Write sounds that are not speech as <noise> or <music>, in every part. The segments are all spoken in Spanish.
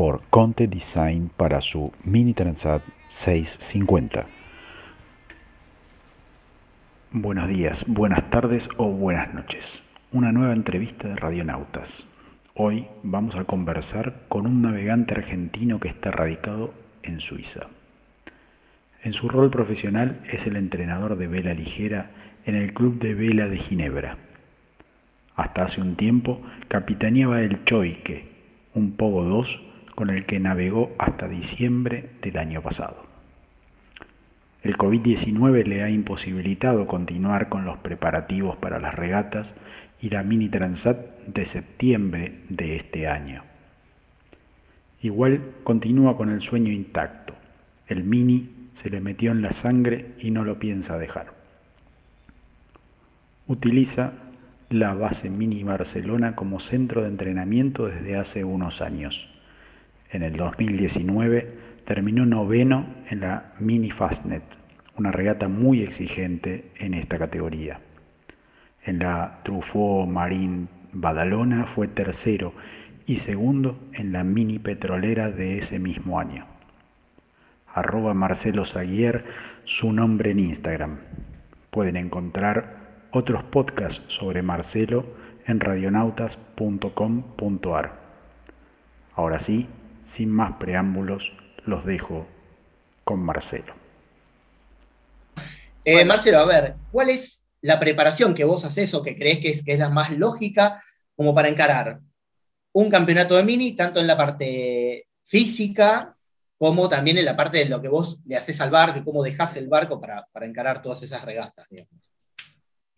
por Conte Design para su Mini Transat 650. Buenos días, buenas tardes o buenas noches. Una nueva entrevista de Radionautas. Hoy vamos a conversar con un navegante argentino que está radicado en Suiza. En su rol profesional es el entrenador de vela ligera en el Club de Vela de Ginebra. Hasta hace un tiempo capitaneaba el Choique, un Pogo 2 con el que navegó hasta diciembre del año pasado. El COVID-19 le ha imposibilitado continuar con los preparativos para las regatas y la Mini Transat de septiembre de este año. Igual continúa con el sueño intacto. El Mini se le metió en la sangre y no lo piensa dejar. Utiliza la base Mini Barcelona como centro de entrenamiento desde hace unos años. En el 2019 terminó noveno en la Mini Fastnet, una regata muy exigente en esta categoría. En la Truffaut Marine Badalona fue tercero y segundo en la Mini Petrolera de ese mismo año. Arroba Marcelo Zaguier, su nombre en Instagram. Pueden encontrar otros podcasts sobre Marcelo en radionautas.com.ar. Ahora sí, sin más preámbulos, los dejo con Marcelo. Eh, Marcelo, a ver, ¿cuál es la preparación que vos haces o que crees que es, que es la más lógica como para encarar un campeonato de mini, tanto en la parte física como también en la parte de lo que vos le haces al barco y cómo dejás el barco para, encarar todas esas regatas?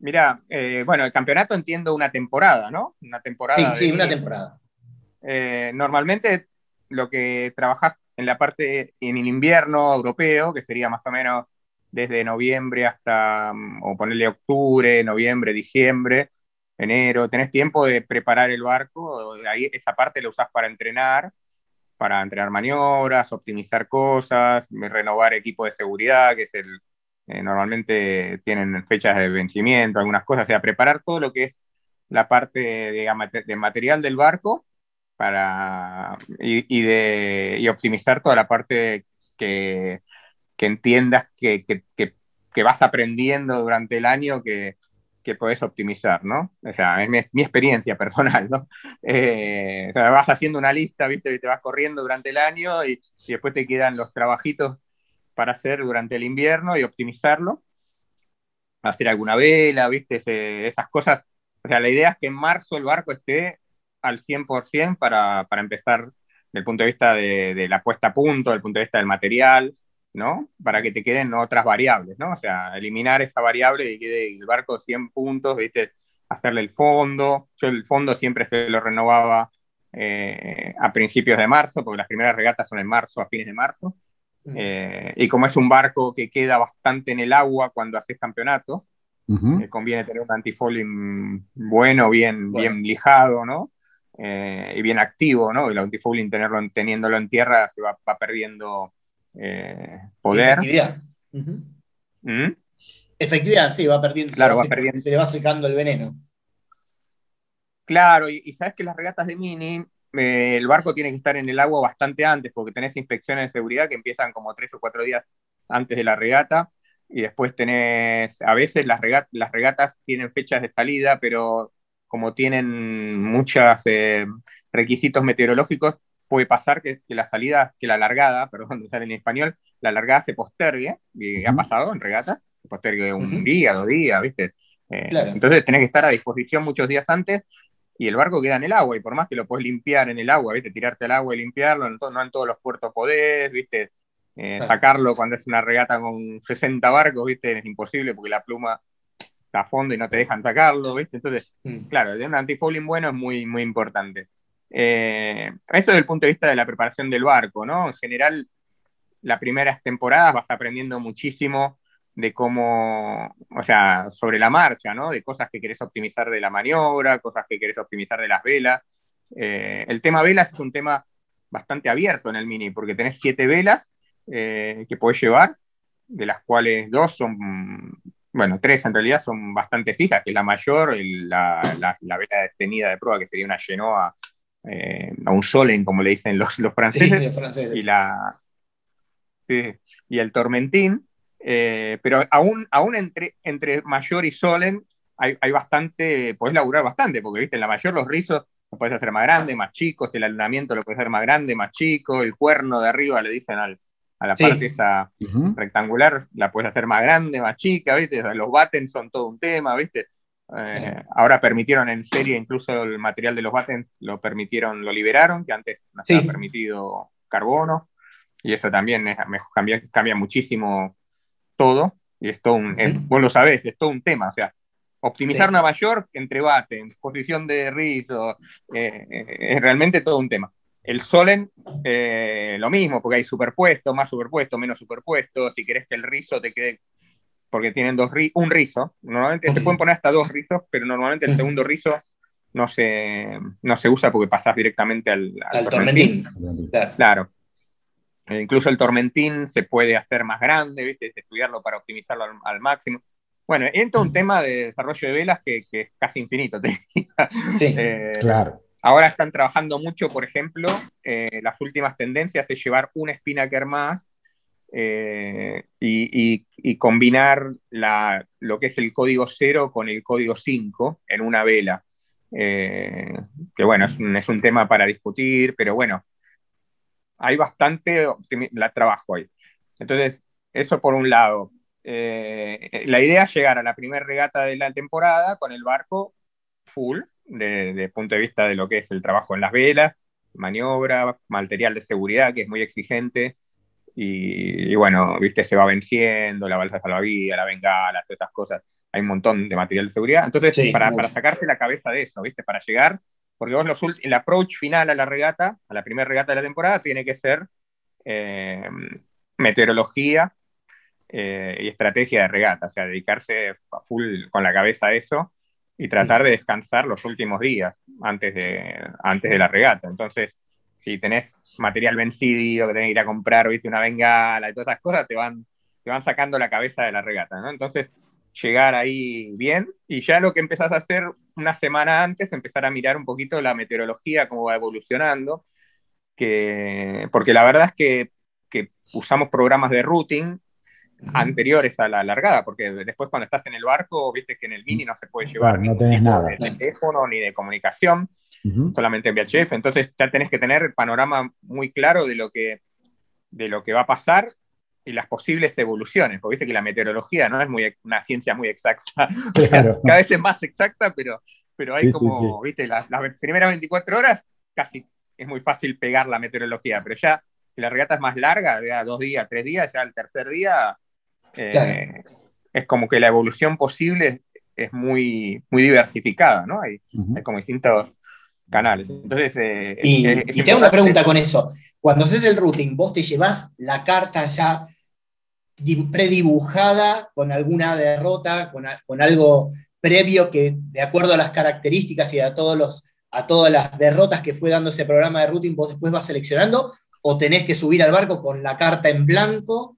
Mira, eh, bueno, el campeonato entiendo una temporada, ¿no? Una temporada. Sí, sí, una temporada. Eh, normalmente lo que trabajas en la parte, en el invierno europeo, que sería más o menos desde noviembre hasta, mm, o ponerle octubre, noviembre, diciembre, enero, tenés tiempo de preparar el barco, ahí esa parte la usás para entrenar, para entrenar maniobras, optimizar cosas, renovar equipo de seguridad, que es el, eh, normalmente tienen fechas de vencimiento, algunas cosas, o sea, preparar todo lo que es la parte de material del barco para, y, de, y optimizar toda la parte que, que entiendas que, que, que, vas aprendiendo durante el año que, podés optimizar, ¿no? O sea, es mi, experiencia <laughs> personal, ¿no? Eh, o sea, vas haciendo una lista, ¿viste? Y te vas corriendo durante el año y, y, después te quedan los trabajitos para hacer durante el invierno y optimizarlo. Hacer alguna vela, ¿viste? esas cosas. O sea, la idea es que en marzo el barco esté al 100% para, para empezar desde el punto de vista de, la puesta a punto, desde el punto de vista del material, ¿no? Para que te queden otras variables, ¿no? O sea, eliminar esa variable y quede el barco 100 puntos, ¿viste? Hacerle el fondo. Yo el fondo siempre se lo renovaba eh, a principios de marzo, porque las primeras regatas son en marzo, a fines de marzo. Eh, y como es un barco que queda bastante en el agua cuando haces campeonato, eh, conviene tener un antifouling bueno, bien, bien lijado, ¿no? Eh, y bien activo, ¿no? El antifouling tenerlo, teniéndolo en tierra se va, perdiendo eh, poder. efectividad. ¿Mm? Efectividad, sí, va perdiendo, claro, se, va perdiendo. se le va secando el veneno. Claro, y, sabes que las regatas de mini, eh, el barco tiene que estar en el agua bastante antes, porque tenés inspecciones de seguridad que empiezan como tres o cuatro días antes de la regata, y después tenés, a veces las, las regatas tienen fechas de salida, pero como tienen muchos eh, requisitos meteorológicos, puede pasar que, la salida, que la largada, <laughs> perdón, sale en español, la largada se postergue, y ha pasado en regatas, se postergue un día, dos días, ¿viste? Eh, entonces tenés que estar a disposición muchos días antes y el barco queda en el agua, y por más que lo puedes limpiar en el agua, ¿viste? Tirarte al agua y limpiarlo, no, en todos los puertos podés, ¿viste? Eh, sacarlo cuando es una regata con 60 barcos, ¿viste? Es imposible porque la pluma a fondo y no te dejan sacarlo, ¿viste? Entonces, mm. claro, un antifouling bueno es muy, muy importante. Eh, eso desde el punto de vista de la preparación del barco, ¿no? En general, las primeras temporadas vas aprendiendo muchísimo de cómo, o sea, sobre la marcha, ¿no? De cosas que querés optimizar de la maniobra, cosas que querés optimizar de las velas. Eh, el tema velas es un tema bastante abierto en el Mini, porque tenés siete velas eh, que podés llevar, de las cuales dos son, bueno, tres en realidad son bastante fijas, que la mayor, la, la, vela detenida de prueba, que sería una Genoa eh, a un Solen, como le dicen los, los franceses, y la y el Tormentín, eh, pero aún, aún entre, entre Mayor y Solen hay, hay, bastante, podés laburar bastante, porque viste, en la Mayor los rizos lo puedes hacer más grande, más chicos, el alunamiento lo puedes hacer más grande, más chico, el cuerno de arriba le dicen al, a la parte esa rectangular, la puedes hacer más grande, más chica, ¿viste? los battens son todo un tema, ¿viste? Eh, ahora permitieron en serie, incluso el material de los battens lo permitieron, lo liberaron, que antes no estaba permitido carbono, y eso también cambia, cambia muchísimo todo, y es todo un, vos lo sabés, es todo un tema, o sea, optimizar una mayor entre battens, posición de rizo, eh, eh, es realmente todo un tema. El Solen, eh, lo mismo, porque hay superpuesto, más superpuesto, menos superpuesto. Si querés que el rizo te quede, porque tienen dos un rizo. Normalmente se pueden poner hasta dos rizos, pero normalmente el segundo rizo no se, no se usa porque pasás directamente al, tormentín. Claro. E incluso el tormentín se puede hacer más grande, ¿viste? estudiarlo para optimizarlo al, máximo. Bueno, entra un tema de desarrollo de velas que, es casi infinito. sí, eh, claro. Ahora están trabajando mucho, por ejemplo, eh, las últimas tendencias de llevar un spinnaker más eh, y, combinar lo que es el código 0 con el código 5 en una vela. Eh, que bueno, es un, tema para discutir, pero bueno, hay bastante trabajo ahí. Entonces, eso por un lado. la idea es llegar a la primera regata de la temporada con el barco full, desde el punto de vista de lo que es el trabajo en las velas, maniobra, material de seguridad, que es muy exigente. Y, bueno, viste, se va venciendo, la balsa salvavidas, la bengala, todas esas cosas. Hay un montón de material de seguridad. Entonces, para, para, sacarte la cabeza de eso, viste, para llegar, porque vos los, el approach final a la regata, a la primera regata de la temporada, tiene que ser eh, meteorología eh, y estrategia de regata, o sea, dedicarse a full con la cabeza a eso y tratar de descansar los últimos días antes de, antes de la regata. Entonces, si tenés material vencido, que tenés que ir a comprar, viste, una bengala y todas esas cosas, te van, te van sacando la cabeza de la regata, ¿no? Entonces, llegar ahí bien y ya lo que empezás a hacer una semana antes, empezar a mirar un poquito la meteorología, cómo va evolucionando, que, porque la verdad es que, que usamos programas de routing anteriores a la largada, porque después cuando estás en el barco, viste que en el mini no se puede llevar no tenés nada. de teléfono ni de comunicación, solamente en VHF, entonces ya tenés que tener el panorama muy claro de lo que, de lo que va a pasar y las posibles evoluciones, porque viste que la meteorología no es muy, una ciencia muy exacta, <laughs> cada vez es más exacta, pero, pero hay como, viste, las, primeras 24 horas casi es muy fácil pegar la meteorología, pero ya si la regata es más larga, ya dos días, tres días, ya el tercer día eh, es como que la evolución posible es muy, muy diversificada, ¿no? Hay, como distintos canales. Entonces, eh, y, te hago una pregunta con eso. Cuando haces el routing, ¿vos te llevas la carta ya predibujada con alguna derrota, con, con, algo previo que, de acuerdo a las características y a, todos los, a todas las derrotas que fue dando ese programa de routing, vos después vas seleccionando? ¿O tenés que subir al barco con la carta en blanco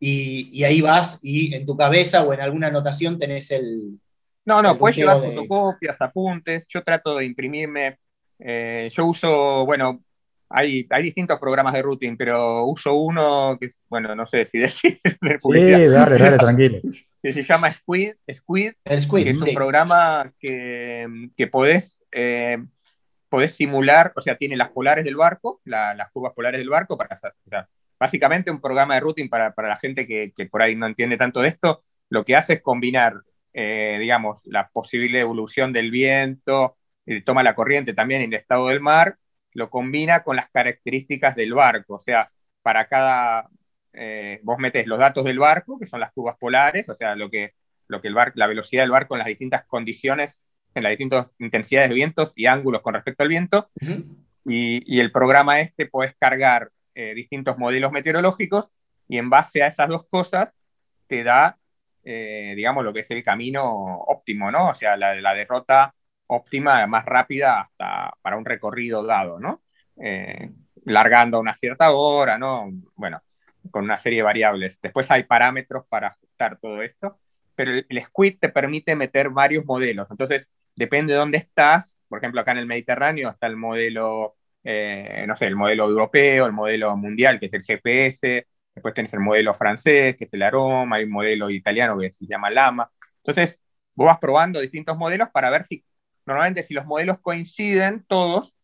y, ahí vas y en tu cabeza o en alguna anotación tenés el... No, no, puedes llevar fotocopias, apuntes, yo trato de imprimirme, eh, yo uso, bueno, hay, hay distintos programas de routing, pero uso uno que, bueno, no sé si <laughs> decir. sí, dale, dale, <laughs> tranquilo. Que se llama Squid, Squid, el Squid que es un programa que, que podés, eh, podés simular, o sea, tiene las polares del barco, las curvas polares del barco, para, o básicamente un programa de routing para, la gente que, por ahí no entiende tanto de esto, lo que hace es combinar, eh, digamos, la posible evolución del viento, y toma la corriente también en el estado del mar, lo combina con las características del barco, o sea, para cada, eh, vos metes los datos del barco, que son las curvas polares, o sea, lo que, lo que el la velocidad del barco en las distintas condiciones, en las distintas intensidades de vientos y ángulos con respecto al viento, Y, el programa este puedes cargar eh, distintos modelos meteorológicos y en base a esas dos cosas te da, eh, digamos, lo que es el camino óptimo, ¿no? O sea, la, la derrota óptima, más rápida hasta para un recorrido dado, ¿no? Eh, largando a una cierta hora, ¿no? Bueno, con una serie de variables. Después hay parámetros para ajustar todo esto, pero el, Squid te permite meter varios modelos. Entonces, depende de dónde estás. Por ejemplo, acá en el Mediterráneo está el modelo, eh, no sé, el modelo europeo, el modelo mundial, que es el GPS. Después tenés el modelo francés, que es el Aroma. Hay un modelo italiano que se llama Lama. Entonces, vos vas probando distintos modelos para ver si, normalmente, si los modelos coinciden todos,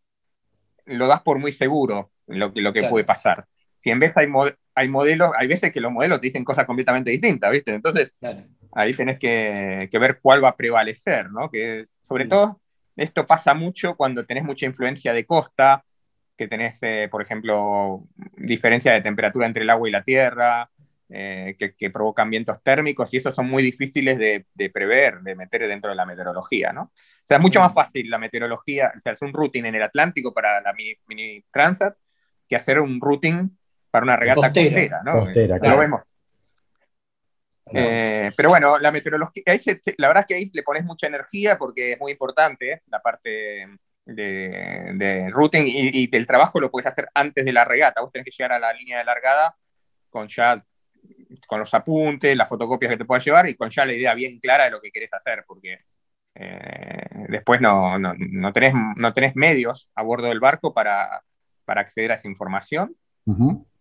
lo das por muy seguro lo, lo que puede pasar. Si en vez hay, hay modelos, hay veces que los modelos te dicen cosas completamente distintas, ¿viste? Entonces, ahí tenés que, ver cuál va a prevalecer, ¿no? Que sobre todo, esto pasa mucho cuando tenés mucha influencia de costa, que tenés, eh, por ejemplo, diferencia de temperatura entre el agua y la tierra, eh, que, provocan vientos térmicos, y esos son muy difíciles de, prever, de meter dentro de la meteorología, ¿no? O sea, es mucho más fácil la meteorología, o sea, hacer un routing en el Atlántico para la mini, Transat que hacer un routing para una regata costera, ¿no? Lo vemos. Eh, pero bueno, la meteorología, la verdad es que ahí le pones mucha energía porque es muy importante la parte de, routing y, y, el trabajo lo puedes hacer antes de la regata. Vos tenés que llegar a la línea de largada con ya con los apuntes, las fotocopias que te puedas llevar y con ya la idea bien clara de lo que querés hacer, porque eh, después no, no, no, tenés, no tenés medios a bordo del barco para, para acceder a esa información.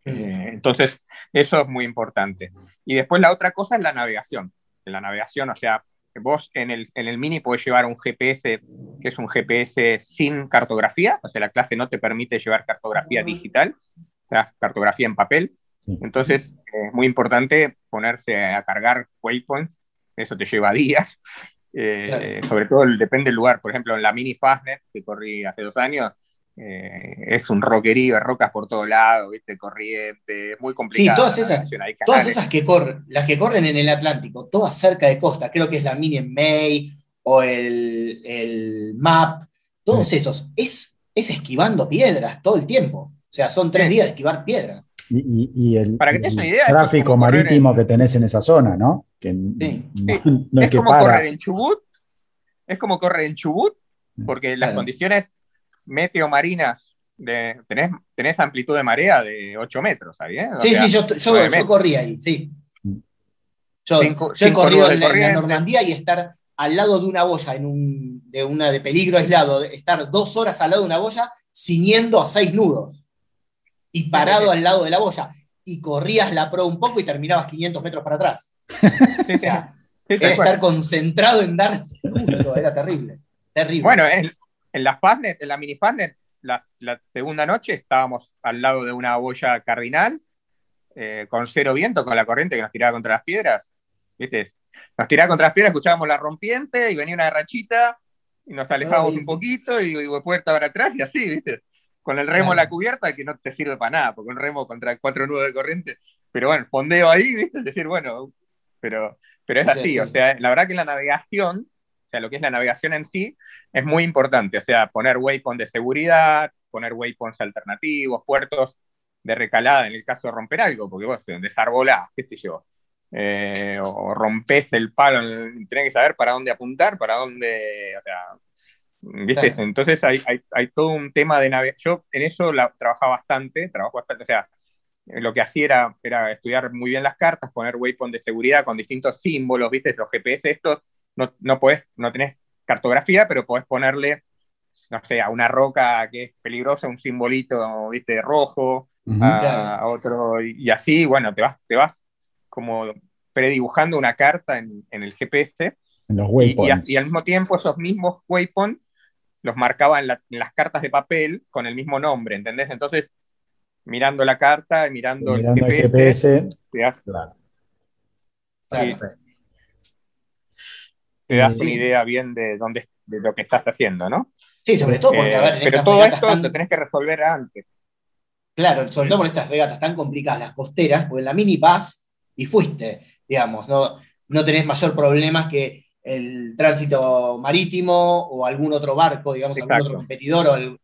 Eh, entonces, eso es muy importante. Y después la otra cosa es la navegación. La navegación, o sea, vos en el, en el Mini podés llevar un GPS que es un GPS sin cartografía, o sea, la clase no te permite llevar cartografía digital, o sea, cartografía en papel. Entonces, es muy importante ponerse a cargar waypoints, eso te lleva <laughs> días. Eh, sobre todo depende del lugar. Por ejemplo, en la Mini Fastnet, que corrí hace dos años, eh, es un roquerío de rocas por todos lados, ¿viste? corriente, muy complicado. Sí, todas esas, todas esas que corren, las que corren en el Atlántico, todas cerca de costa, creo que es la Mini en May o el, el MAP, todos esos, es, es esquivando piedras todo el tiempo. O sea, son tres días de esquivar piedras. Y, el, tráfico marítimo que tenés en esa zona, ¿no? Que <laughs> es, como correr en Chubut, es como correr en Chubut, porque las condiciones meteo-marinas, de, tenés, tenés, amplitud de marea de 8 metros, ¿sabes? Sí, sí, yo, yo, corrí ahí, sí. Yo, he corrido en la, Normandía y estar al lado de una boya, en un, de una de peligro aislado, estar dos horas al lado de una boya ciñendo a seis nudos y parado al lado de la boya. Y corrías la pro un poco y terminabas 500 metros para atrás. era estar concentrado en dar punto, era terrible. Terrible. Bueno, en, en las en la mini Fastnet, la, segunda noche estábamos al lado de una boya cardinal, eh, con cero viento, con la corriente que nos tiraba contra las piedras. ¿Viste? Nos tiraba contra las piedras, escuchábamos la rompiente y venía una rachita y nos alejábamos un poquito y, y puerta para atrás y así, ¿viste? con el remo a la cubierta que no te sirve para nada, porque un remo contra cuatro nudos de corriente, pero bueno, fondeo ahí, ¿viste? Es decir, bueno, pero, pero es así, o sea, la verdad que la navegación, o sea, lo que es la navegación en sí, es muy importante, o sea, poner waypoints de seguridad, poner waypoints alternativos, puertos de recalada en el caso de romper algo, porque vos desarbolás, qué sé yo, eh, o rompes el palo, tenés que saber para dónde apuntar, para dónde, o sea, ¿Viste? Entonces hay, hay, todo un tema de navegación. Yo en eso la, trabajaba bastante, trabajo bastante, o sea, lo que hacía era, era estudiar muy bien las cartas, poner waypoint de seguridad con distintos símbolos, ¿viste? Los GPS estos, no, no podés, no tenés cartografía, pero podés ponerle, no sé, a una roca que es peligrosa, un simbolito, ¿viste? Rojo, a, otro, y, así, bueno, te vas, te vas como predibujando una carta en, el GPS. En los waypoints. y, al mismo tiempo esos mismos waypoints los marcaba en, las cartas de papel con el mismo nombre, ¿entendés? Entonces, mirando la carta, mirando, el GPS, te das, te das una idea bien de, dónde, de lo que estás haciendo, ¿no? Sí, sobre todo porque, a ver, eh, Pero todo esto lo tenés que resolver antes. Claro, sobre todo por estas regatas tan complicadas, las costeras, porque en la mini vas y fuiste, digamos, no, no tenés mayor problema que el tránsito marítimo o algún otro barco, digamos, algún otro competidor.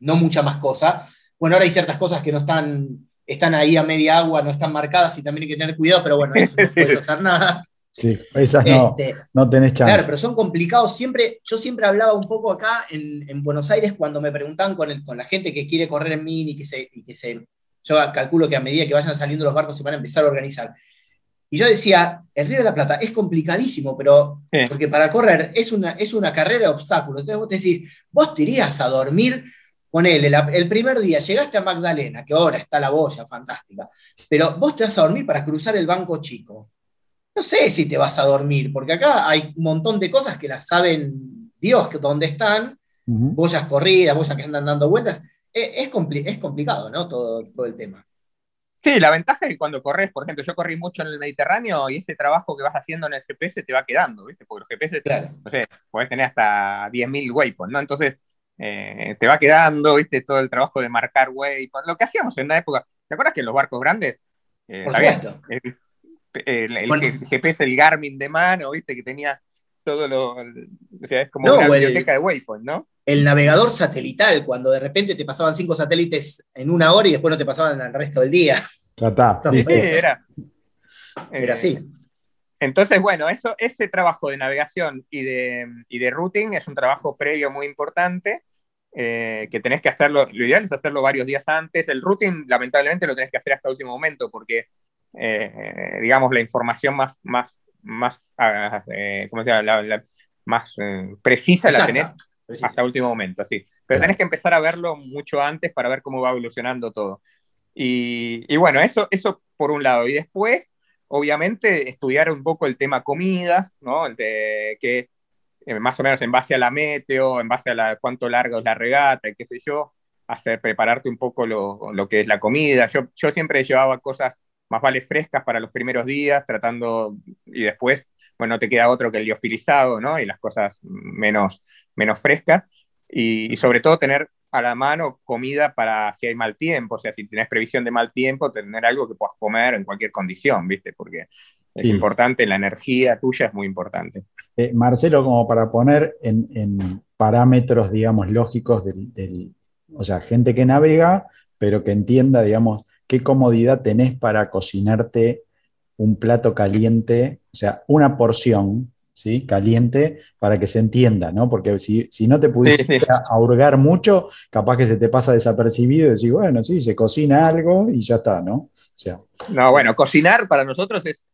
no mucha más cosa. Bueno, ahora hay ciertas cosas que no están, están ahí a media agua, no están marcadas y también hay que tener cuidado, pero bueno, eso no <laughs> puedes hacer nada. Sí, esas no, este, no tenés chance. Claro, pero son complicados. Siempre, yo siempre hablaba un poco acá en, Buenos Aires cuando me preguntaban con, con, la gente que quiere correr en mini, que se, y que se, yo calculo que a medida que vayan saliendo los barcos se van a empezar a organizar. Y yo decía, el Río de la Plata es complicadísimo, pero porque para correr es una, es una carrera de obstáculos. Entonces vos te decís, vos te irías a dormir con él el, primer día, llegaste a Magdalena, que ahora está la boya fantástica, pero vos te vas a dormir para cruzar el banco chico. No sé si te vas a dormir, porque acá hay un montón de cosas que las saben Dios que dónde están, boyas corridas, boyas que andan dando vueltas. E, es, es complicado, ¿no? todo el tema. Sí, la ventaja es que cuando corres, por ejemplo, yo corrí mucho en el Mediterráneo y ese trabajo que vas haciendo en el GPS te va quedando, ¿viste? Porque los GPS, claro. no sé, podés tener hasta 10.000 waypoints, ¿no? Entonces, eh, te va quedando, ¿viste? Todo el trabajo de marcar waypoints, lo que hacíamos en una época. ¿Te acuerdas que los barcos grandes? Eh, por supuesto. El, el, GPS, el Garmin de mano, ¿viste? Que tenía todo lo. O sea, es como una biblioteca de waypoints, ¿no? el navegador satelital, cuando de repente te pasaban cinco satélites en una hora y después no te pasaban el resto del día. Ya está. Sí, era. Era así. Eh, entonces, bueno, eso, ese trabajo de navegación y de, y de routing es un trabajo previo muy importante. Eh, que tenés que hacerlo, lo ideal es hacerlo varios días antes. El routing, lamentablemente, lo tenés que hacer hasta el último momento, porque, eh, digamos, la información más, más, más, ah, ¿cómo se llama? La, más precisa la tenés hasta último momento, sí. Pero tenés que empezar a verlo mucho antes para ver cómo va evolucionando todo. Y, bueno, eso, eso por un lado. Y después, obviamente, estudiar un poco el tema comidas, ¿no? de que eh, más o menos en base a la meteo, en base a la, cuánto larga es la regata, y qué sé yo, hacer, prepararte un poco lo, lo que es la comida. Yo, yo siempre llevaba cosas más vale frescas para los primeros días, tratando, y después, bueno, te queda otro que el liofilizado, ¿no? Y las cosas menos, menos frescas y, sobre todo tener a la mano comida para si hay mal tiempo, o sea, si tienes previsión de mal tiempo, tener algo que puedas comer en cualquier condición, ¿viste? Porque es importante, la energía tuya es muy importante. Eh, Marcelo, como para poner en, parámetros, digamos, lógicos del, o sea, gente que navega, pero que entienda, digamos, qué comodidad tenés para cocinarte un plato caliente, o sea, una porción ¿sí? caliente para que se entienda, ¿no? Porque si, no te pudiste ahorgar mucho, capaz que se te pasa desapercibido y decís, bueno, sí, se cocina algo y ya está, ¿no? O sea, no, bueno, cocinar para nosotros es,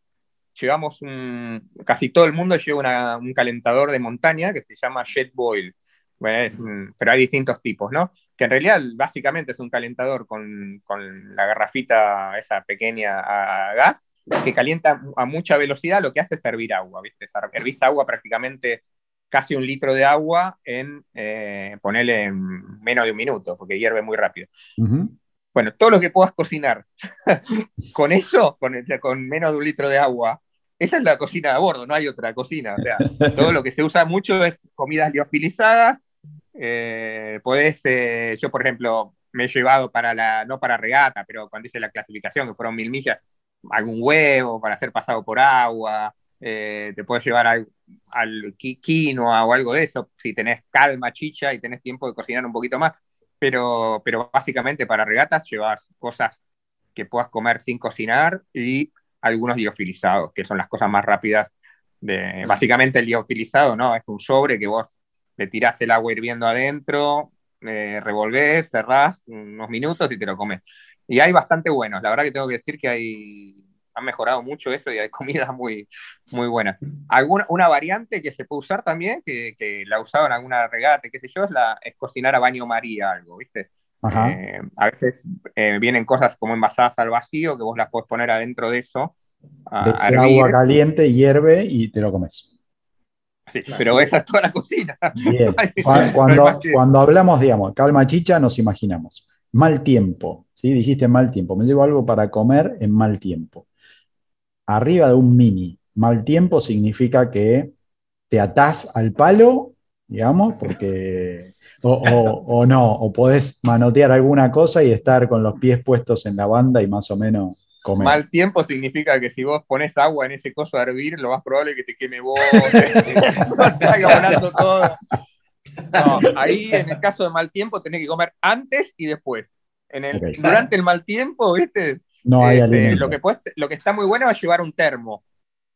llevamos un, casi todo el mundo lleva un calentador de montaña que se llama Jet Boil, pero hay distintos tipos, ¿no? Que en realidad básicamente es un calentador con, con la garrafita esa pequeña a gas que calienta a mucha velocidad, lo que hace es hervir agua, ¿viste? Hervís agua prácticamente casi un litro de agua en, eh, ponerle en menos de un minuto, porque hierve muy rápido. Bueno, todo lo que puedas cocinar <laughs> con eso, con, con menos de un litro de agua, esa es la cocina a bordo, no hay otra cocina. O sea, todo lo que se usa mucho es comidas liofilizadas. Eh, podés, eh, yo por ejemplo, me he llevado para la, no para regata, pero cuando hice la clasificación, que fueron mil millas, algún huevo para ser pasado por agua, eh, te puedes llevar al, al quinoa o algo de eso, si tenés calma, chicha y tenés tiempo de cocinar un poquito más, pero, pero básicamente para regatas llevas cosas que puedas comer sin cocinar y algunos liofilizados, que son las cosas más rápidas. De, básicamente el liofilizado, ¿no? Es un sobre que vos le tirás el agua hirviendo adentro, eh, revolvés, cerrás unos minutos y te lo comes. Y hay bastante buenos. La verdad que tengo que decir que hay, han mejorado mucho eso y hay comida muy, muy buena. Alguna, una variante que se puede usar también, que, que la usado en alguna regata, qué sé yo, es, la, es cocinar a baño María algo, ¿viste? Eh, a veces eh, vienen cosas como envasadas al vacío que vos las podés poner adentro de eso. A, agua caliente, hierve y te lo comes. Sí, pero esa es toda la cocina. Bien. <laughs> cuando, <laughs> cuando hablamos, digamos, calma chicha, nos imaginamos Mal tiempo, ¿sí? Dijiste mal tiempo. Me llevo algo para comer en mal tiempo. Arriba de un mini, mal tiempo significa que te atás al palo, digamos, porque... O, no, o podés manotear alguna cosa y estar con los pies puestos en la banda y más o menos comer. Mal tiempo significa que si vos pones agua en ese coso a hervir, lo más probable es que te queme vos, <laughs> te, todo. No, ahí en el caso de mal tiempo tenés que comer antes y después. En el, Durante el mal tiempo, ¿viste? No hay este, lo, que lo que está muy bueno es llevar un termo.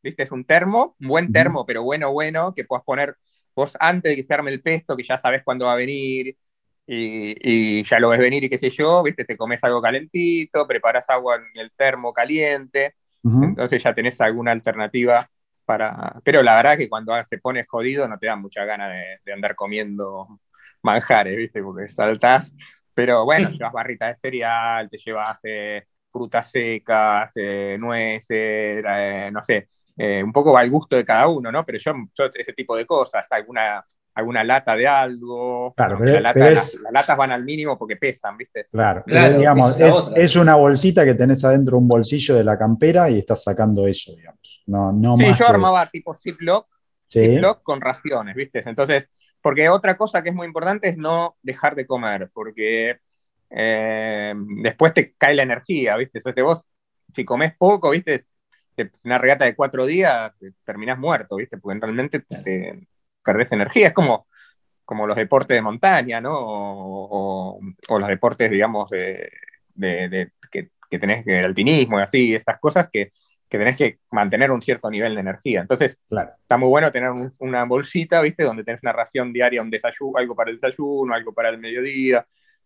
¿Viste? Es un termo, un buen termo, pero bueno, bueno, que puedas poner vos antes de que se arme el pesto, que ya sabes cuándo va a venir, y, ya lo ves venir y qué sé yo, ¿viste? Te comes algo calentito, preparas agua en el termo caliente, entonces ya tenés alguna alternativa para... Pero la verdad que cuando se pone jodido no te da mucha gana de, andar comiendo manjares, ¿viste? Porque saltás, pero bueno, llevas barritas de cereal, te llevas eh, frutas secas, eh, nueces, eh, no sé, un poco va al gusto de cada uno, ¿no? Pero yo, yo ese tipo de cosas, alguna alguna lata de algo. Claro, pero, las, latas van al mínimo porque pesan, ¿viste? Claro, digamos, es, una bolsita que tenés adentro un bolsillo de la campera y estás sacando eso, digamos. No, no sí, yo armaba tipo Ziploc, Ziploc con raciones, ¿viste? Entonces, porque otra cosa que es muy importante es no dejar de comer, porque eh, después te cae la energía, ¿viste? Entonces vos, si comes poco, ¿viste? Una regata de cuatro días, terminás muerto, ¿viste? Porque realmente te, perdés energía. Es como, como los deportes de montaña, ¿no? O, los deportes, digamos, de, que, que, tenés que el alpinismo y así, esas cosas que, que, tenés que mantener un cierto nivel de energía. Entonces, claro. está muy bueno tener una bolsita, ¿viste? Donde tenés una ración diaria, un desayuno, algo para el desayuno, algo para el mediodía,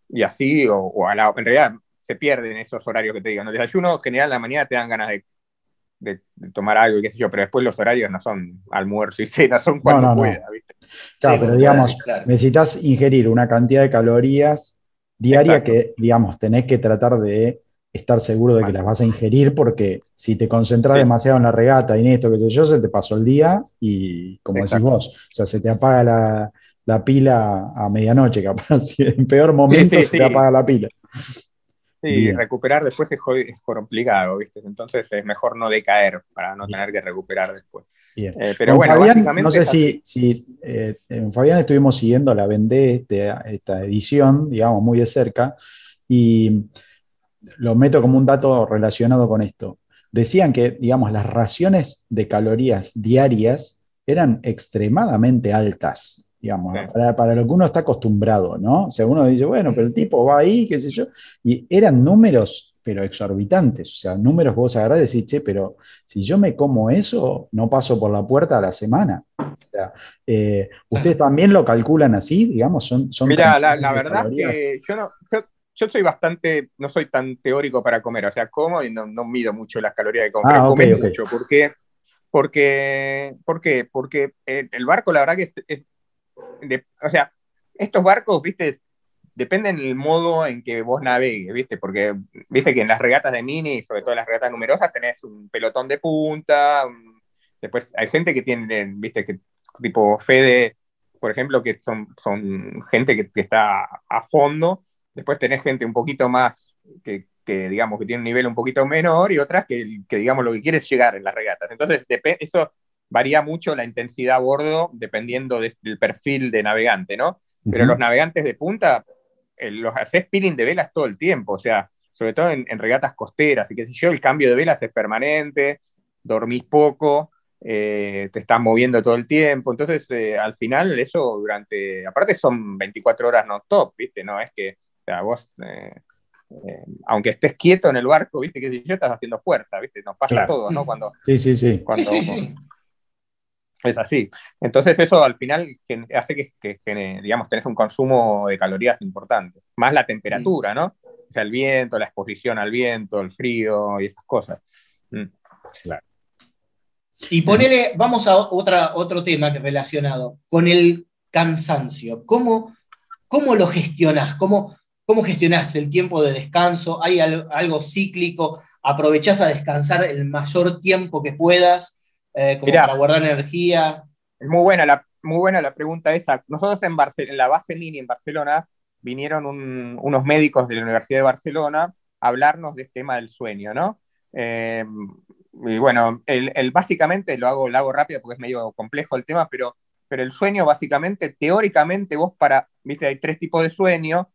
y así, o, a la, en realidad se pierden esos horarios que te digo. En el desayuno, general, a la mañana te dan ganas de de, tomar algo y qué sé yo, pero después los horarios no son almuerzo y cena, son cuando pueda, ¿viste? Claro, pero digamos, necesitas ingerir una cantidad de calorías diaria que, digamos, tenés que tratar de estar seguro de que las vas a ingerir, porque si te concentras demasiado en la regata y en esto, qué sé yo, se te pasó el día y, como decís vos, o sea, se te apaga la, pila a medianoche, capaz, <laughs> en peor momento se te apaga la pila. Sí, recuperar después es, complicado, ¿viste? Entonces es mejor no decaer para no tener que recuperar después. Eh, pero bueno, básicamente no sé si, si eh, en Fabián estuvimos siguiendo la Vendé, este, esta edición, digamos, muy de cerca, y lo meto como un dato relacionado con esto. Decían que, digamos, las raciones de calorías diarias eran extremadamente altas digamos, para, lo que uno está acostumbrado, ¿no? O sea, uno dice, bueno, pero el tipo va ahí, qué sé yo, y eran números, pero exorbitantes, o sea, números que vos agarrás y decís, che, pero si yo me como eso, no paso por la puerta a la semana. O sea, eh, ¿ustedes también lo calculan así, digamos? Son, son Mira, la, verdad que yo no... Yo, soy bastante, no soy tan teórico para comer, o sea, como y no, mido mucho las calorías de comer, ah, mucho, porque, porque, ¿por qué? Porque el barco, la verdad que es, o sea, estos barcos, viste, dependen del modo en que vos navegues, viste, porque viste que en las regatas de mini, sobre todo en las regatas numerosas, tenés un pelotón de punta, después hay gente que tiene, viste, que tipo Fede, por ejemplo, que son, son gente que, está a fondo, después tenés gente un poquito más que, digamos que tiene un nivel un poquito menor y otras que, que digamos lo que quiere es llegar en las regatas. Entonces, eso varía mucho la intensidad a bordo dependiendo del perfil de navegante, ¿no? Pero los navegantes de punta, eh, los haces spinning de velas todo el tiempo, o sea, sobre todo en, regatas costeras, y que si yo, el cambio de velas es permanente, dormís poco, eh, te estás moviendo todo el tiempo, entonces eh, al final eso durante, aparte son 24 horas no top, ¿viste? No es que, o sea, vos... aunque estés quieto en el barco, viste que si yo estás haciendo fuerza, viste, nos pasa todo, ¿no? Cuando, sí, sí, sí. Cuando, sí, sí, es así. Entonces eso al final hace que, digamos, tenés un consumo de calorías importante. Más la temperatura, ¿no? O sea, el viento, la exposición al viento, el frío y esas cosas. Mm. Claro. Y ponele, vamos a otra, otro tema que relacionado con el cansancio. ¿Cómo, cómo lo gestionás? ¿Cómo, ¿Cómo gestionás el tiempo de descanso? ¿Hay algo, cíclico? ¿Aprovechás a descansar el mayor tiempo que puedas? Eh, como para guardar energía. Es muy buena la, muy buena la pregunta esa. Nosotros en, en la base Mini en Barcelona vinieron unos médicos de la Universidad de Barcelona a hablarnos de este tema del sueño, ¿no? Eh, y bueno, el, básicamente lo hago, lo hago rápido porque es medio complejo el tema, pero, pero el sueño básicamente, teóricamente vos para, viste, hay tres tipos de sueño,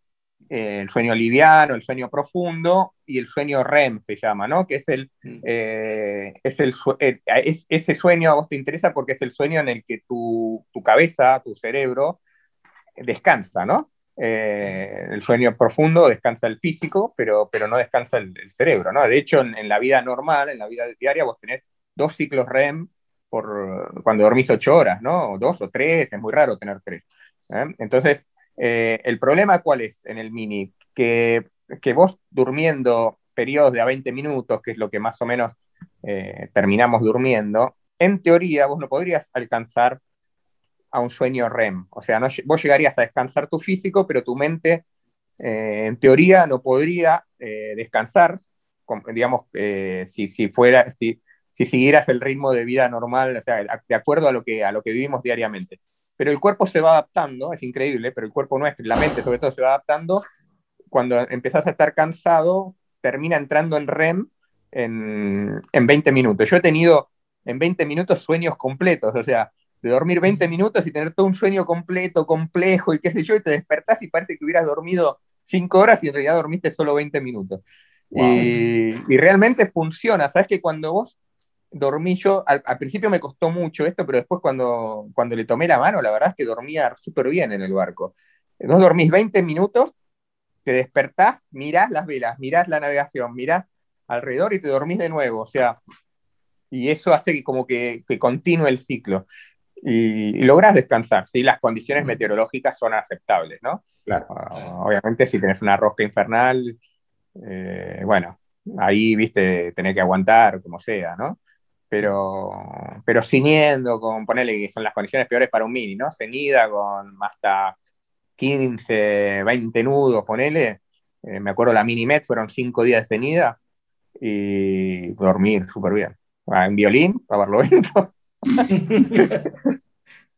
eh, el sueño liviano, el sueño profundo y el sueño REM se llama, ¿no? Que es el, mm. eh, es el eh, ese sueño a vos te interesa porque es el sueño en el que tu, tu cabeza, tu cerebro, descansa, ¿no? El sueño profundo descansa el físico, pero, pero no descansa el, cerebro, ¿no? De hecho, en, la vida normal, en la vida diaria, vos tenés dos ciclos REM por cuando dormís ocho horas, ¿no? dos o tres, es muy raro tener tres. Entonces, eh, el problema cuál es en el mini? Que, que, vos durmiendo periodos de a 20 minutos, que es lo que más o menos terminamos durmiendo, en teoría vos no podrías alcanzar a un sueño REM. O sea, vos llegarías a descansar tu físico, pero tu mente, eh, en teoría, no podría eh, descansar, digamos, eh, si, si, fuera, si, si, siguieras el ritmo de vida normal, o sea, de acuerdo a lo, que, a lo que vivimos diariamente. Pero el cuerpo se va adaptando, es increíble, pero el cuerpo nuestro, la mente sobre todo, se va adaptando. Cuando empezás a estar cansado, termina entrando en REM en, en 20 minutos. Yo he tenido en 20 minutos sueños completos, o sea, de dormir 20 minutos y tener todo un sueño completo, complejo y qué sé yo, y te despertás y parece que hubieras dormido 5 horas y en realidad dormiste solo 20 minutos. Y, realmente funciona. Sabes que cuando vos dormí yo, al, principio me costó mucho esto, pero después cuando, cuando le tomé la mano, la verdad es que dormía súper bien en el barco. Vos dormís 20 minutos, te despertás, mirás las velas, mirás la navegación, mirás alrededor y te dormís de nuevo. O sea, y eso hace que como que, que continúe el ciclo y, logras descansar, si las condiciones meteorológicas son aceptables, ¿no? Claro. Ah, obviamente si tenés una rosca infernal, eh, bueno, ahí, viste, tenés que aguantar como sea, ¿no? Pero, pero ciñendo con, ponerle que son las condiciones peores para un mini, ¿no? Ceñida con hasta 15, 20 nudos, ponele. Eh, me acuerdo la mini met fueron 5 días de ceñida y dormir súper bien. Ah, en violín, <laughs> a Barlovento. <laughs>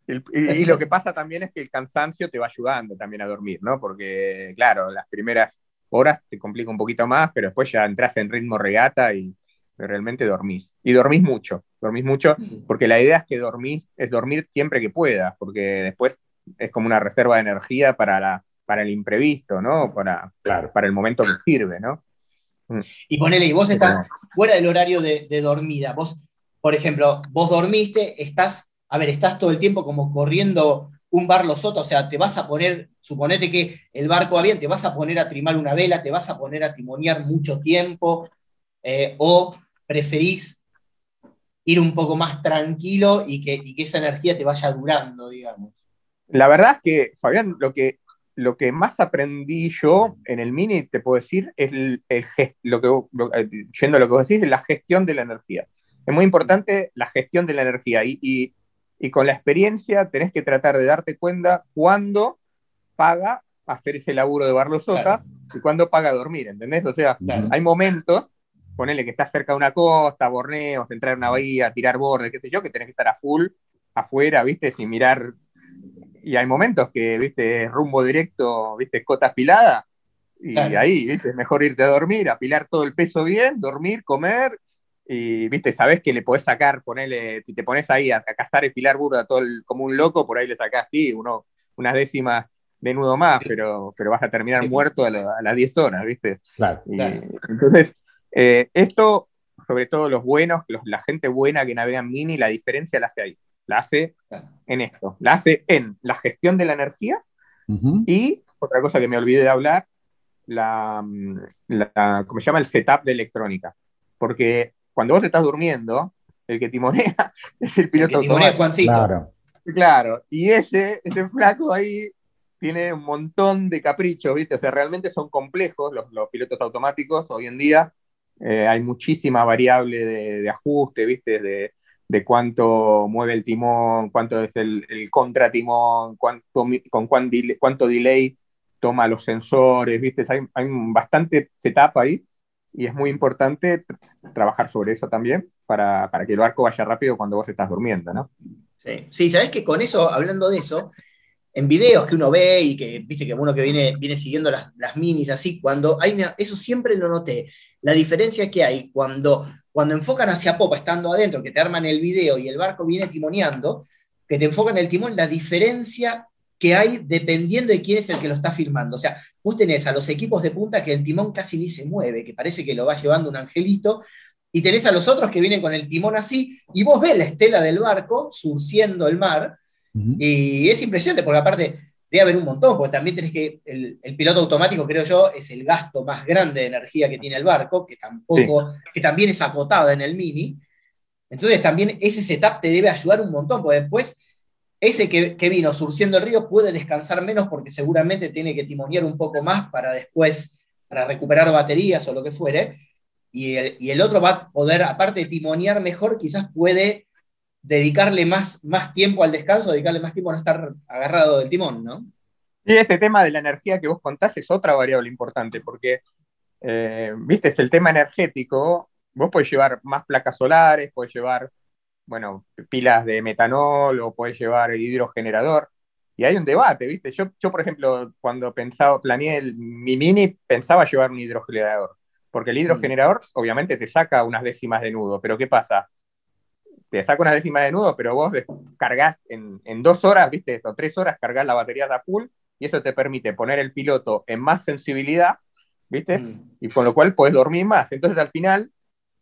y, lo que pasa también es que el cansancio te va ayudando también a dormir, ¿no? Porque, claro, las primeras horas te complica un poquito más, pero después ya entras en ritmo regata y realmente dormís. Y dormís mucho, dormís mucho, porque la idea es que dormís, es dormir siempre que puedas, porque después es como una reserva de energía para, la, para el imprevisto, ¿no? Para, para el momento que sirve, ¿no? Mm. Y ponele, y vos estás fuera del horario de, de dormida, vos por ejemplo, vos dormiste, estás, a ver, estás todo el tiempo como corriendo un bar losoto, o sea, te vas a poner, suponete que el barco va bien, te vas a poner a trimar una vela, te vas a poner a timonear mucho tiempo, eh, o preferís ir un poco más tranquilo y que, que, esa energía te vaya durando, digamos. La verdad es que, Fabián, lo que, lo que más aprendí yo en el mini, te puedo decir, es el, lo que, eh, yendo a lo que vos decís, la gestión de la energía es muy importante la gestión de la energía y, con la experiencia tenés que tratar de darte cuenta cuándo paga hacer ese laburo de barlo sota y cuándo paga dormir, ¿entendés? O sea, hay momentos, ponele que estás cerca de una costa, borneos, entrar en una bahía, tirar bordes, qué sé yo, que tenés que estar a full afuera, ¿viste? Sin mirar. Y hay momentos que, ¿viste? Rumbo directo, ¿viste? Cota afilada. Y ahí, ¿viste? Es mejor irte a dormir, apilar todo el peso bien, dormir, comer y, viste, sabes que le podés sacar, ponerle, si te pones ahí a, cazar el pilar burda todo como un loco, por ahí le sacás, sí, uno, unas décimas de nudo más, pero, pero vas a terminar muerto a, las 10 horas, ¿viste? Claro, Entonces, eh, esto, sobre todo los buenos, la gente buena que navega en mini, la diferencia la hace ahí. La hace en esto. La hace en la gestión de la energía y otra cosa que me olvidé de hablar, la, la, ¿cómo se llama? El setup de electrónica. Porque cuando vos estás durmiendo, el que timonea <laughs> es el piloto el que Juancito. Claro. claro. y ese, ese flaco ahí tiene un montón de caprichos, ¿viste? O sea, realmente son complejos los, pilotos automáticos hoy en día. Eh, hay muchísima variable de, ajuste, ¿viste? De, de, cuánto mueve el timón, cuánto es el, el contratimón, cuánto, con cuánto delay toma los sensores, ¿viste? Hay, hay bastante setup ahí y es muy importante trabajar sobre eso también para, que el barco vaya rápido cuando vos estás durmiendo, ¿no? Sí, sí sabes que con eso, hablando de eso, en videos que uno ve y que, viste, que uno que viene, viene siguiendo las, minis así, cuando hay eso siempre lo noté, la diferencia que hay cuando, cuando enfocan hacia popa, estando adentro, que te arman el video y el barco viene timoneando, que te enfocan el timón, la diferencia que hay dependiendo de quién es el que lo está firmando. O sea, vos tenés a los equipos de punta que el timón casi ni se mueve, que parece que lo va llevando un angelito, y tenés a los otros que vienen con el timón así, y vos ves la estela del barco surciendo el mar, y es impresionante, porque aparte debe haber un montón, porque también tenés que, el, piloto automático, creo yo, es el gasto más grande de energía que tiene el barco, que tampoco, que también es acotada en el Mini. Entonces también ese setup te debe ayudar un montón, porque después ese que, vino surciendo el río puede descansar menos porque seguramente tiene que timonear un poco más para después, para recuperar baterías o lo que fuere. Y el, otro va a poder, aparte de timonear mejor, quizás puede dedicarle más, más tiempo al descanso, dedicarle más tiempo a no estar agarrado del timón, ¿no? Sí, este tema de la energía que vos contás es otra variable importante, porque, eh, viste, es el tema energético. Vos podés llevar más placas solares, podés llevar bueno, pilas de metanol o puedes llevar hidrogenerador. Y hay un debate, ¿viste? Yo, yo por ejemplo, cuando pensaba, planeé mi mini, pensaba llevar un hidrogenerador. Porque el mm. hidrogenerador, obviamente, te saca unas décimas de nudo. Pero ¿qué pasa? Te saca unas décimas de nudo, pero vos cargas en, en, dos horas, ¿viste? O tres horas cargas la batería de full y eso te permite poner el piloto en más sensibilidad, ¿viste? Mm. Y con lo cual puedes dormir más. Entonces, al final,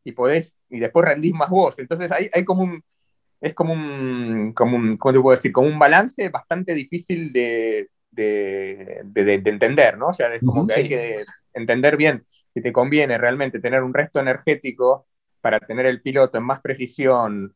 y podés y después rendís más vos. Entonces hay, hay como un, es como un, como un, ¿cómo te puedo decir? Como un balance bastante difícil de, de, de, entender, ¿no? O sea, es como que hay que entender bien si te conviene realmente tener un resto energético para tener el piloto en más precisión,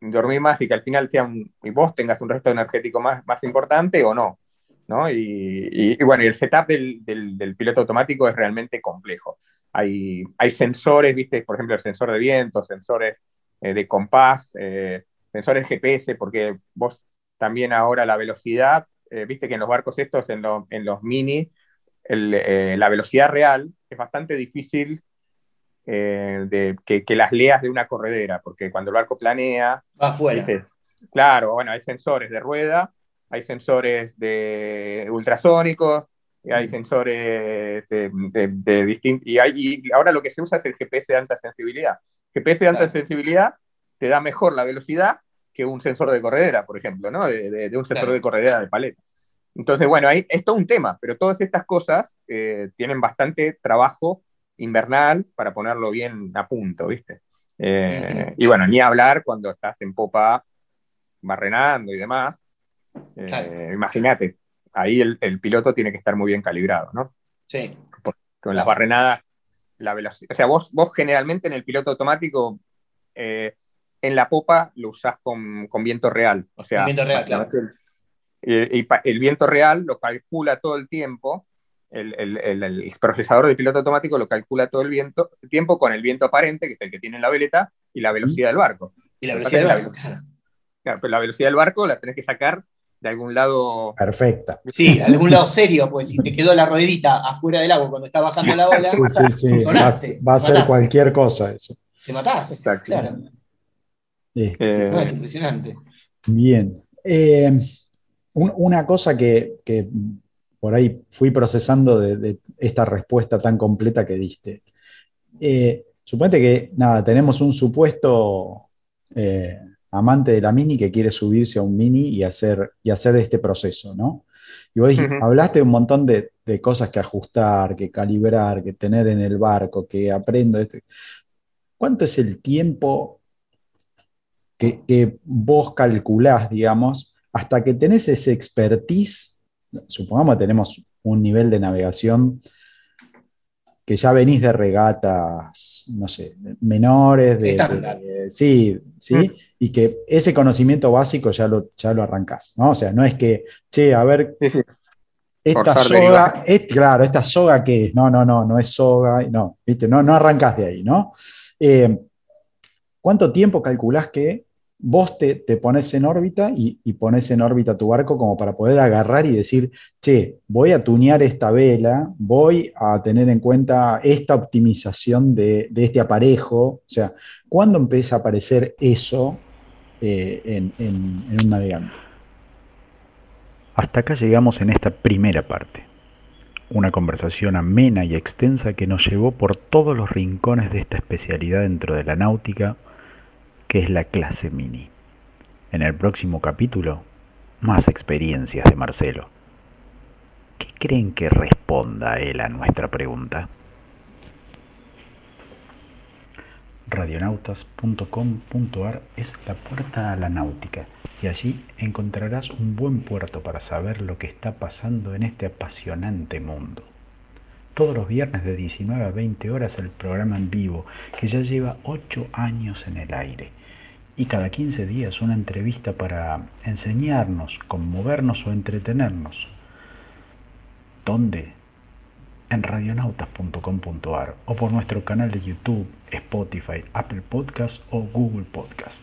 dormir más y que al final sea y vos tengas un resto energético más, más importante o no. ¿no? Y, y, bueno, el setup del, del, piloto automático es realmente complejo hay, hay sensores, ¿viste? Por ejemplo, el sensor de viento, sensores eh, de compás, eh, sensores GPS, porque vos también ahora la velocidad, eh, viste que en los barcos estos, en, en los mini, la velocidad real es bastante difícil de, que, las leas de una corredera, porque cuando el barco planea... Va afuera. Claro, bueno, hay sensores de rueda, hay sensores de ultrasónicos, hay sensores de, de, distintos, y, y, ahora lo que se usa es el GPS de alta sensibilidad. GPS de alta sensibilidad te da mejor la velocidad que un sensor de corredera, por ejemplo, ¿no? De, un sensor de corredera de paleta. Entonces, bueno, ahí es todo un tema, pero todas estas cosas eh, tienen bastante trabajo invernal para ponerlo bien a punto, ¿viste? Eh, y bueno, ni hablar cuando estás en popa barrenando y demás. Eh, imagínate, ahí el, piloto tiene que estar muy bien calibrado, ¿no? Sí. con las barrenadas, la velocidad. O sea, vos, vos generalmente en el piloto automático, eh, en la popa lo usás con, viento real. O sea, viento real, claro. el, el, viento real lo calcula todo el tiempo. El, procesador del piloto automático lo calcula todo el viento, el tiempo con el viento aparente, que es el que tiene en la veleta, y la velocidad del barco. Y la velocidad del barco. Claro, pero la velocidad del barco la tenés que sacar de algún lado. Perfecta. Sí, de algún lado serio, pues si te quedó la ruedita afuera del agua cuando está bajando la ola, va, a ser cualquier cosa eso. Te matás, Exacto. claro. Eh, no, es impresionante. Bien. Eh, una cosa que, por ahí fui procesando de, esta respuesta tan completa que diste. Eh, suponete que, nada, tenemos un supuesto eh, amante de la mini que quiere subirse a un mini y hacer, y hacer este proceso, ¿no? Y vos hablaste un montón de, cosas que ajustar, que calibrar, que tener en el barco, que aprendo. ¿Cuánto es el tiempo que, vos calculás, digamos, hasta que tenés ese expertise? Supongamos que tenemos un nivel de navegación que ya venís de regatas, no sé, menores, de, sí, sí, mm y que ese conocimiento básico ya lo, ya lo arrancás, ¿no? O sea, no es que, che, a ver, esta soga, claro, esta soga qué es, no, no, no, no es soga, no, ¿viste? No, no arrancás de ahí, ¿no? Eh, ¿Cuánto tiempo calculás que vos te, te pones en órbita y, y, pones en órbita tu barco como para poder agarrar y decir, che, voy a tunear esta vela, voy a tener en cuenta esta optimización de, de este aparejo? O sea, ¿cuándo empieza a aparecer eso eh, en, un navegante. Hasta acá llegamos en esta primera parte. Una conversación amena y extensa que nos llevó por todos los rincones de esta especialidad dentro de la náutica, es la clase mini. En el próximo capítulo, más experiencias de Marcelo. ¿Qué creen que responda él a nuestra pregunta? radionautas.com.ar es la puerta a la náutica y allí encontrarás un buen puerto para saber lo que está pasando en este apasionante mundo. Todos los viernes de 19 a 20 horas el programa en vivo, que ya lleva 8 años en el aire. Y cada 15 días una entrevista para enseñarnos, conmovernos o entretenernos. ¿Dónde? En radionautas.com.ar o por nuestro canal de YouTube, Spotify, Apple Podcast o Google Podcast.